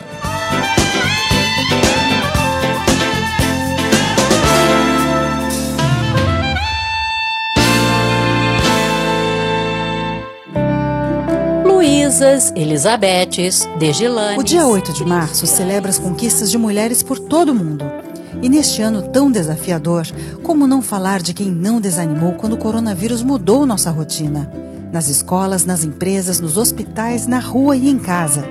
Luísas, Elisabetes, Degilanes. O dia 8 de março celebra as conquistas de mulheres por todo o mundo. E neste ano tão desafiador, como não falar de quem não desanimou quando o coronavírus mudou nossa rotina? Nas escolas, nas empresas, nos hospitais, na rua e em casa.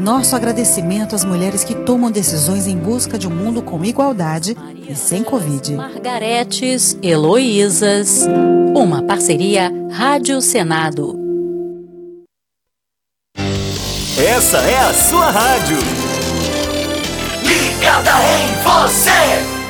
Nosso agradecimento às mulheres que tomam decisões em busca de um mundo com igualdade e sem Covid. Margaretes, Heloísas. Uma parceria Rádio Senado. Essa é a sua rádio. Ligada em você!